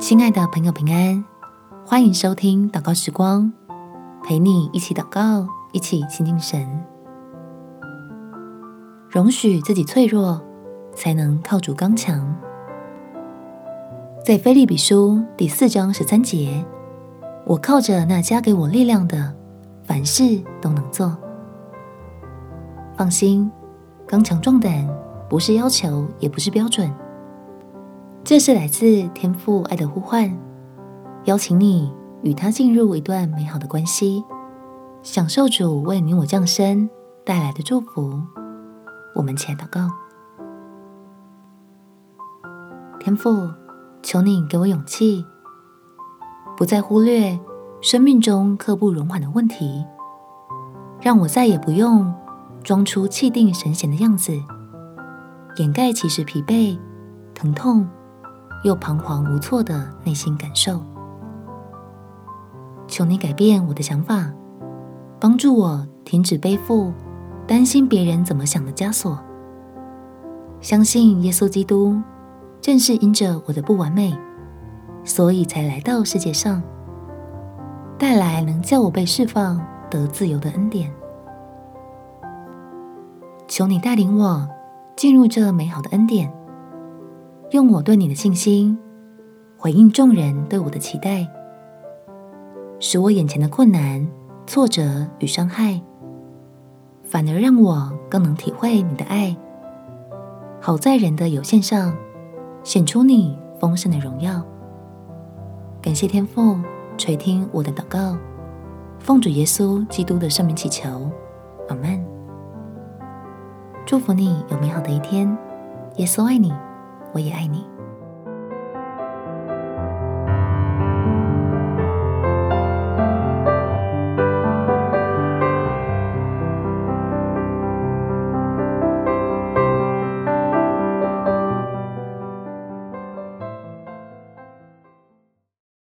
亲爱的朋友，平安！欢迎收听祷告时光，陪你一起祷告，一起亲近神。容许自己脆弱，才能靠主刚强。在腓立比书第四章十三节，我靠着那加给我力量的，凡事都能做。放心，刚强壮胆不是要求，也不是标准。这是来自天父爱的呼唤，邀请你与他进入一段美好的关系，享受主为你我降生带来的祝福。我们起来祷告，天父，求你给我勇气，不再忽略生命中刻不容缓的问题，让我再也不用装出气定神闲的样子，掩盖其实疲惫、疼痛。又彷徨无措的内心感受，求你改变我的想法，帮助我停止背负担心别人怎么想的枷锁，相信耶稣基督正是因着我的不完美，所以才来到世界上，带来能叫我被释放得自由的恩典。求你带领我进入这美好的恩典。用我对你的信心回应众人对我的期待，使我眼前的困难、挫折与伤害，反而让我更能体会你的爱，好在人的有限上显出你丰盛的荣耀。感谢天父垂听我的祷告，奉主耶稣基督的圣名祈求，阿门。祝福你有美好的一天，耶稣爱你。我也爱你。